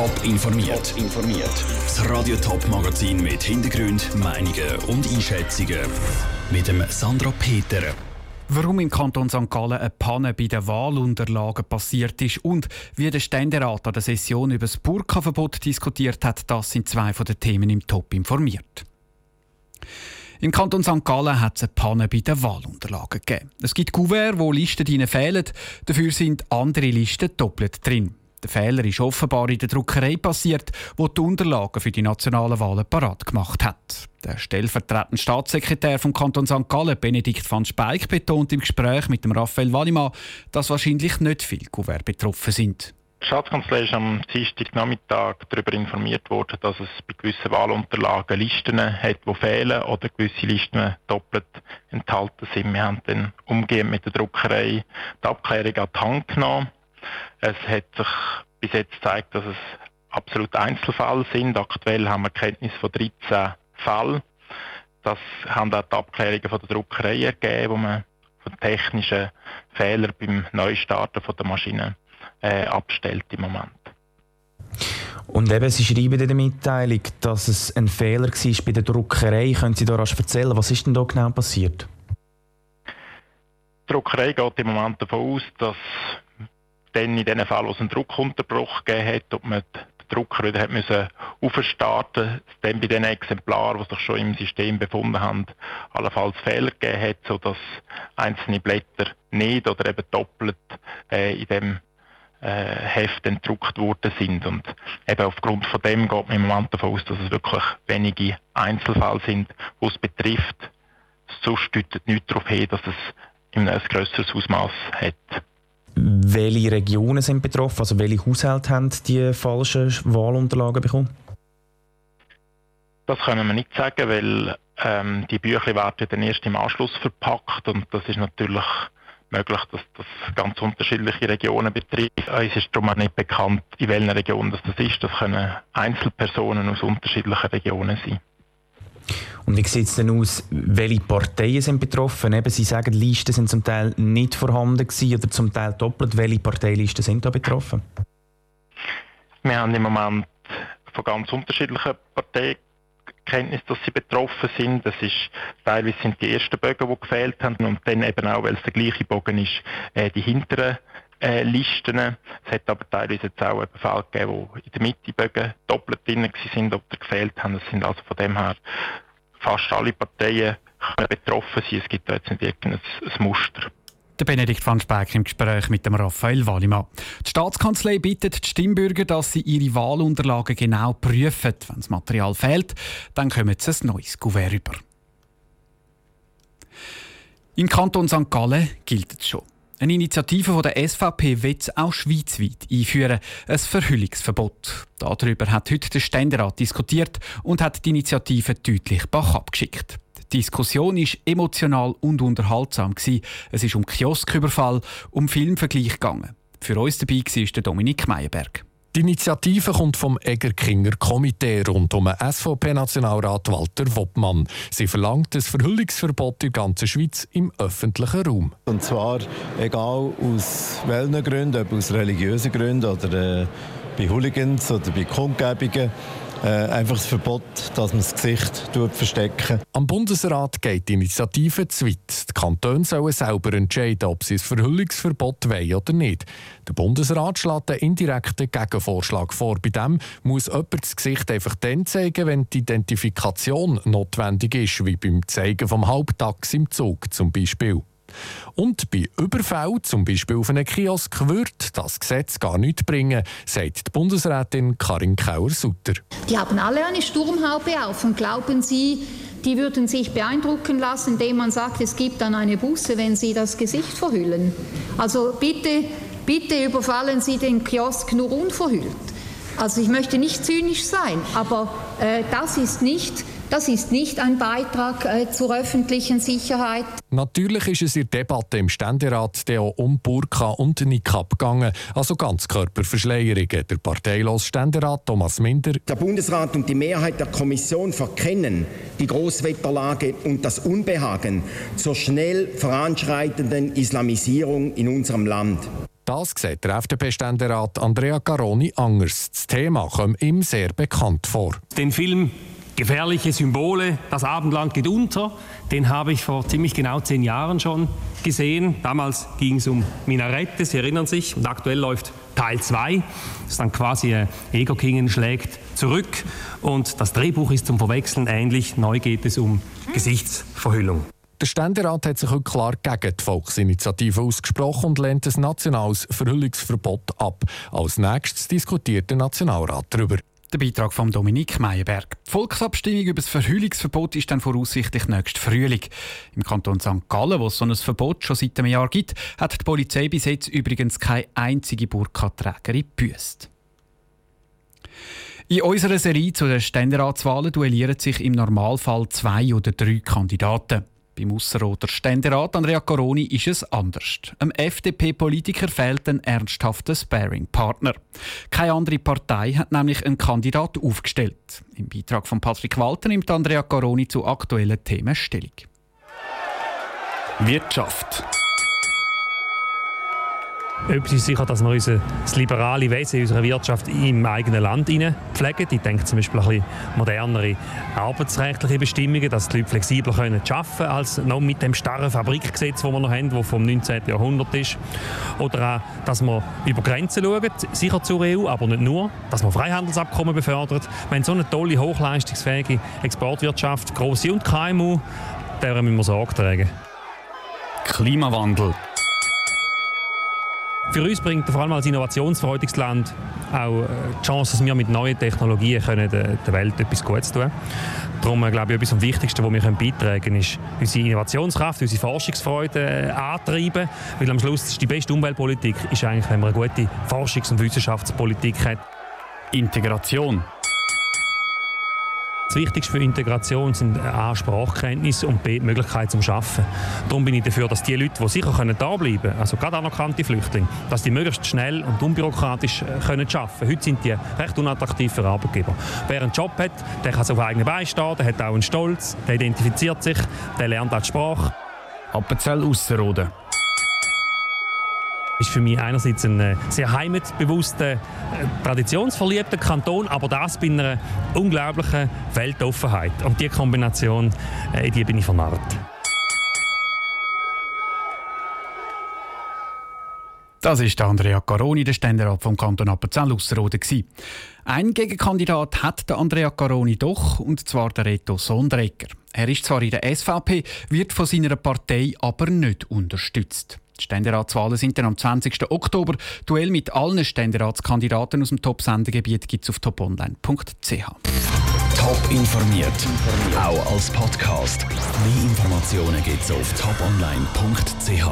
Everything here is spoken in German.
Top informiert. informiert. Das Radio Top Magazin mit Hintergrund, Meinungen und Einschätzungen mit dem Sandra Peter. Warum im Kanton St. Gallen eine Panne bei den Wahlunterlagen passiert ist und wie der Ständerat an der Session über das Burka-Verbot diskutiert hat, das sind zwei von den Themen im Top informiert. Im Kanton St. Gallen hat es eine Panne bei den Wahlunterlagen gegeben. Es gibt Kuvert, wo Listen fehlen, dafür sind andere Listen doppelt drin. Der Fehler ist offenbar in der Druckerei passiert, wo die Unterlagen für die nationalen Wahlen parat gemacht hat. Der stellvertretende Staatssekretär vom Kanton St. Gallen, Benedikt van Speik, betont im Gespräch mit dem Raphael Wallimann, dass wahrscheinlich nicht viele Kuvert betroffen sind. Die Staatskanzlei ist am Dienstagnachmittag darüber informiert worden, dass es bei gewissen Wahlunterlagen Listen hat, die fehlen oder gewisse Listen doppelt enthalten sind. Wir haben dann umgehend mit der Druckerei die Abklärung an die Hand genommen es hat sich bis jetzt gezeigt, dass es absolut Einzelfälle sind. Aktuell haben wir Kenntnis von 13 Fällen. Das haben auch die Abklärungen von der Druckerei ergeben, wo man von technischen Fehlern beim Neustarten von der Maschine äh, abstellt im Moment. Und eben, Sie schreiben in der Mitteilung, dass es ein Fehler war bei der Druckerei. Können Sie da rasch erzählen, was ist denn da genau passiert? Die Druckerei geht im Moment davon aus, dass dann in dem Fall, wo es einen Druckunterbruch gegeben hat, ob man den Drucker wieder hat müssen aufstarten dann bei den Exemplaren, die sich schon im System befunden haben, allenfalls Fehler gegeben hat, sodass einzelne Blätter nicht oder eben doppelt äh, in dem äh, Heft entdruckt worden sind. Und eben aufgrund von dem geht man im Moment davon aus, dass es wirklich wenige Einzelfälle sind, die es betrifft. Sonst deutet nichts darauf hin, dass es ein grösseres Ausmaß hat. Welche Regionen sind betroffen? Also welche Haushalte haben die falschen Wahlunterlagen bekommen? Das können wir nicht sagen, weil ähm, die Bücher werden dann erst im Anschluss verpackt und das ist natürlich möglich, dass das ganz unterschiedliche Regionen betrifft. Es ist darum auch nicht bekannt, in welchen Regionen das, das ist. Das können Einzelpersonen aus unterschiedlichen Regionen sein. Und wie sieht es denn aus, welche Parteien sind betroffen? Eben, Sie sagen, Listen sind zum Teil nicht vorhanden gewesen oder zum Teil doppelt. Welche Parteilisten sind da betroffen? Wir haben im Moment von ganz unterschiedlichen Parteien Kenntnis, dass sie betroffen sind. Das ist teilweise sind die ersten Bögen, die gefehlt haben und dann eben auch, weil es der gleiche Bogen ist, äh, die hinteren äh, Listen. Es hat aber teilweise jetzt auch einen Fall gegeben, wo in der Mitte Bögen doppelt drin sind oder gefehlt haben. Das sind also von dem her fast alle Parteien betroffen sein. Es gibt da jetzt nicht irgendein Muster. Der Benedikt van Speck im Gespräch mit dem Raphael Wallimann. Die Staatskanzlei bittet die Stimmbürger, dass sie ihre Wahlunterlagen genau prüfen. Wenn das Material fehlt, dann kommen sie ein neues Kuvert über. Im Kanton St. Gallen gilt es schon. Eine Initiative von der SVP will es auch schweizweit einführen, ein Verhüllungsverbot. Darüber hat heute der Ständerat diskutiert und hat die Initiative deutlich bach abgeschickt. Die Diskussion ist emotional und unterhaltsam. Es ist um Kiosküberfall, um Filmvergleich gegangen. Für uns dabei war Dominik Meyerberg. Die Initiative kommt vom Egerkinger Komitee rund um SVP-Nationalrat Walter Woppmann. Sie verlangt ein Verhüllungsverbot in der ganzen Schweiz im öffentlichen Raum. Und zwar egal aus welchen Gründen, ob aus religiösen Gründen oder äh, bei Hooligans oder bei Kundgebungen äh, einfach das Verbot, dass man das Gesicht verstecken. Am Bundesrat geht die Initiative zu weit. Die Kantone sollen selber entscheiden, ob sie ein Verhüllungsverbot wollen oder nicht. Der Bundesrat schlägt einen indirekten Gegenvorschlag vor. Bei dem muss jemand das Gesicht einfach dann zeigen, wenn die Identifikation notwendig ist, wie beim Zeigen vom Halbtags im Zug zum Beispiel. Und bei Überfällen, zum Beispiel auf einen Kiosk, wird das Gesetz gar nichts bringen, sagt die Bundesrätin Karin Kauer-Sutter. Die haben alle eine Sturmhaube auf und glauben Sie, die würden sich beeindrucken lassen, indem man sagt, es gibt dann eine Buße, wenn sie das Gesicht verhüllen. Also bitte, bitte überfallen Sie den Kiosk nur unverhüllt. Also ich möchte nicht zynisch sein, aber äh, das ist nicht das ist nicht ein Beitrag äh, zur öffentlichen Sicherheit. Natürlich ist es in der Debatte im Ständerat der auch um Burka und Nikab gegangen, also Ganzkörperverschleierungen. Der parteilose Ständerat Thomas Minder. Der Bundesrat und die Mehrheit der Kommission verkennen die Großwetterlage und das Unbehagen zur schnell voranschreitenden Islamisierung in unserem Land. Das sieht der FDP-Ständerat Andrea Caroni anders. Das Thema kommt ihm sehr bekannt vor. Den Film Gefährliche Symbole, das Abendland geht unter, den habe ich vor ziemlich genau zehn Jahren schon gesehen. Damals ging es um Minarette, Sie erinnern sich, und aktuell läuft Teil 2. Das ist dann quasi äh, Ego Kingen schlägt zurück und das Drehbuch ist zum Verwechseln ähnlich. Neu geht es um Gesichtsverhüllung. Der Ständerat hat sich heute klar gegen die Volksinitiative ausgesprochen und lehnt ein nationales Verhüllungsverbot ab. Als nächstes diskutiert der Nationalrat darüber. Der Beitrag von Dominik Meyerberg. Die Volksabstimmung über das Verhüllungsverbot ist dann voraussichtlich nächsten Frühling. Im Kanton St. Gallen, wo es so ein Verbot schon seit einem Jahr gibt, hat die Polizei bis jetzt übrigens keine einzige Burka-Trägerin gebüßt. In unserer Serie zu den Ständeratswahlen duellieren sich im Normalfall zwei oder drei Kandidaten. Beim Ausserrhoder Ständerat Andrea Coroni ist es anders. Einem FDP-Politiker fehlt ein ernsthafter Sparing-Partner. Keine andere Partei hat nämlich einen Kandidat aufgestellt. Im Beitrag von Patrick Walter nimmt Andrea Coroni zu aktuellen Themen Stellung. Wirtschaft. Etwas ist sicher, dass wir unser das liberale Wesen in unserer Wirtschaft im eigenen Land pflegen. Ich denke zum Beispiel ein modernere arbeitsrechtliche Bestimmungen, dass die Leute flexibler arbeiten können als noch mit dem starren Fabrikgesetz, das wir noch haben, das vom 19. Jahrhundert ist. Oder auch, dass wir über Grenzen schauen, sicher zur EU, aber nicht nur. Dass man Freihandelsabkommen befördert. Wir haben so eine tolle, hochleistungsfähige Exportwirtschaft, grosse und KMU, der müssen wir Sorge tragen. Klimawandel. Für uns bringt vor allem als innovationsfreudiges Land auch äh, die Chance, dass wir mit neuen Technologien können der Welt etwas Gutes tun können. Darum äh, glaube ich, etwas am Wichtigsten, was wir beitragen können, ist unsere Innovationskraft, unsere Forschungsfreude äh, antreiben. Weil am Schluss ist die beste Umweltpolitik ist eigentlich, wenn man eine gute Forschungs- und Wissenschaftspolitik hat. Integration. Das Wichtigste für Integration sind A, Sprachkenntnis und B, die Möglichkeit zum Arbeiten. Darum bin ich dafür, dass die Leute, die sicher können da bleiben können, also gerade anerkannte Flüchtlinge, dass die möglichst schnell und unbürokratisch äh, können arbeiten können. Heute sind die recht unattraktiv für Arbeitgeber. Wer einen Job hat, der kann auf eigenen Beinen stehen, der hat auch einen Stolz, der identifiziert sich, der lernt auch die Sprache. Appenzell Ausserrhoden ist für mich einerseits ein äh, sehr heimatbewusster, äh, traditionsverliebter Kanton, aber das bei einer unglaublichen Weltoffenheit. Und diese Kombination, äh, in die bin ich vernarrt. Das ist Andrea Caroni, der Ständerat vom Kanton Appenzell-Ausserrhoden. Ein Gegenkandidat hat der Andrea Caroni doch, und zwar der Reto Sondrecker. Er ist zwar in der SVP, wird von seiner Partei aber nicht unterstützt. Die Ständeratswahlen sind dann am 20. Oktober. Duell mit allen Ständeratskandidaten aus dem Top-Sendegebiet gibt es auf toponline.ch. Top informiert, auch als Podcast. Mehr Informationen gibt es auf toponline.ch.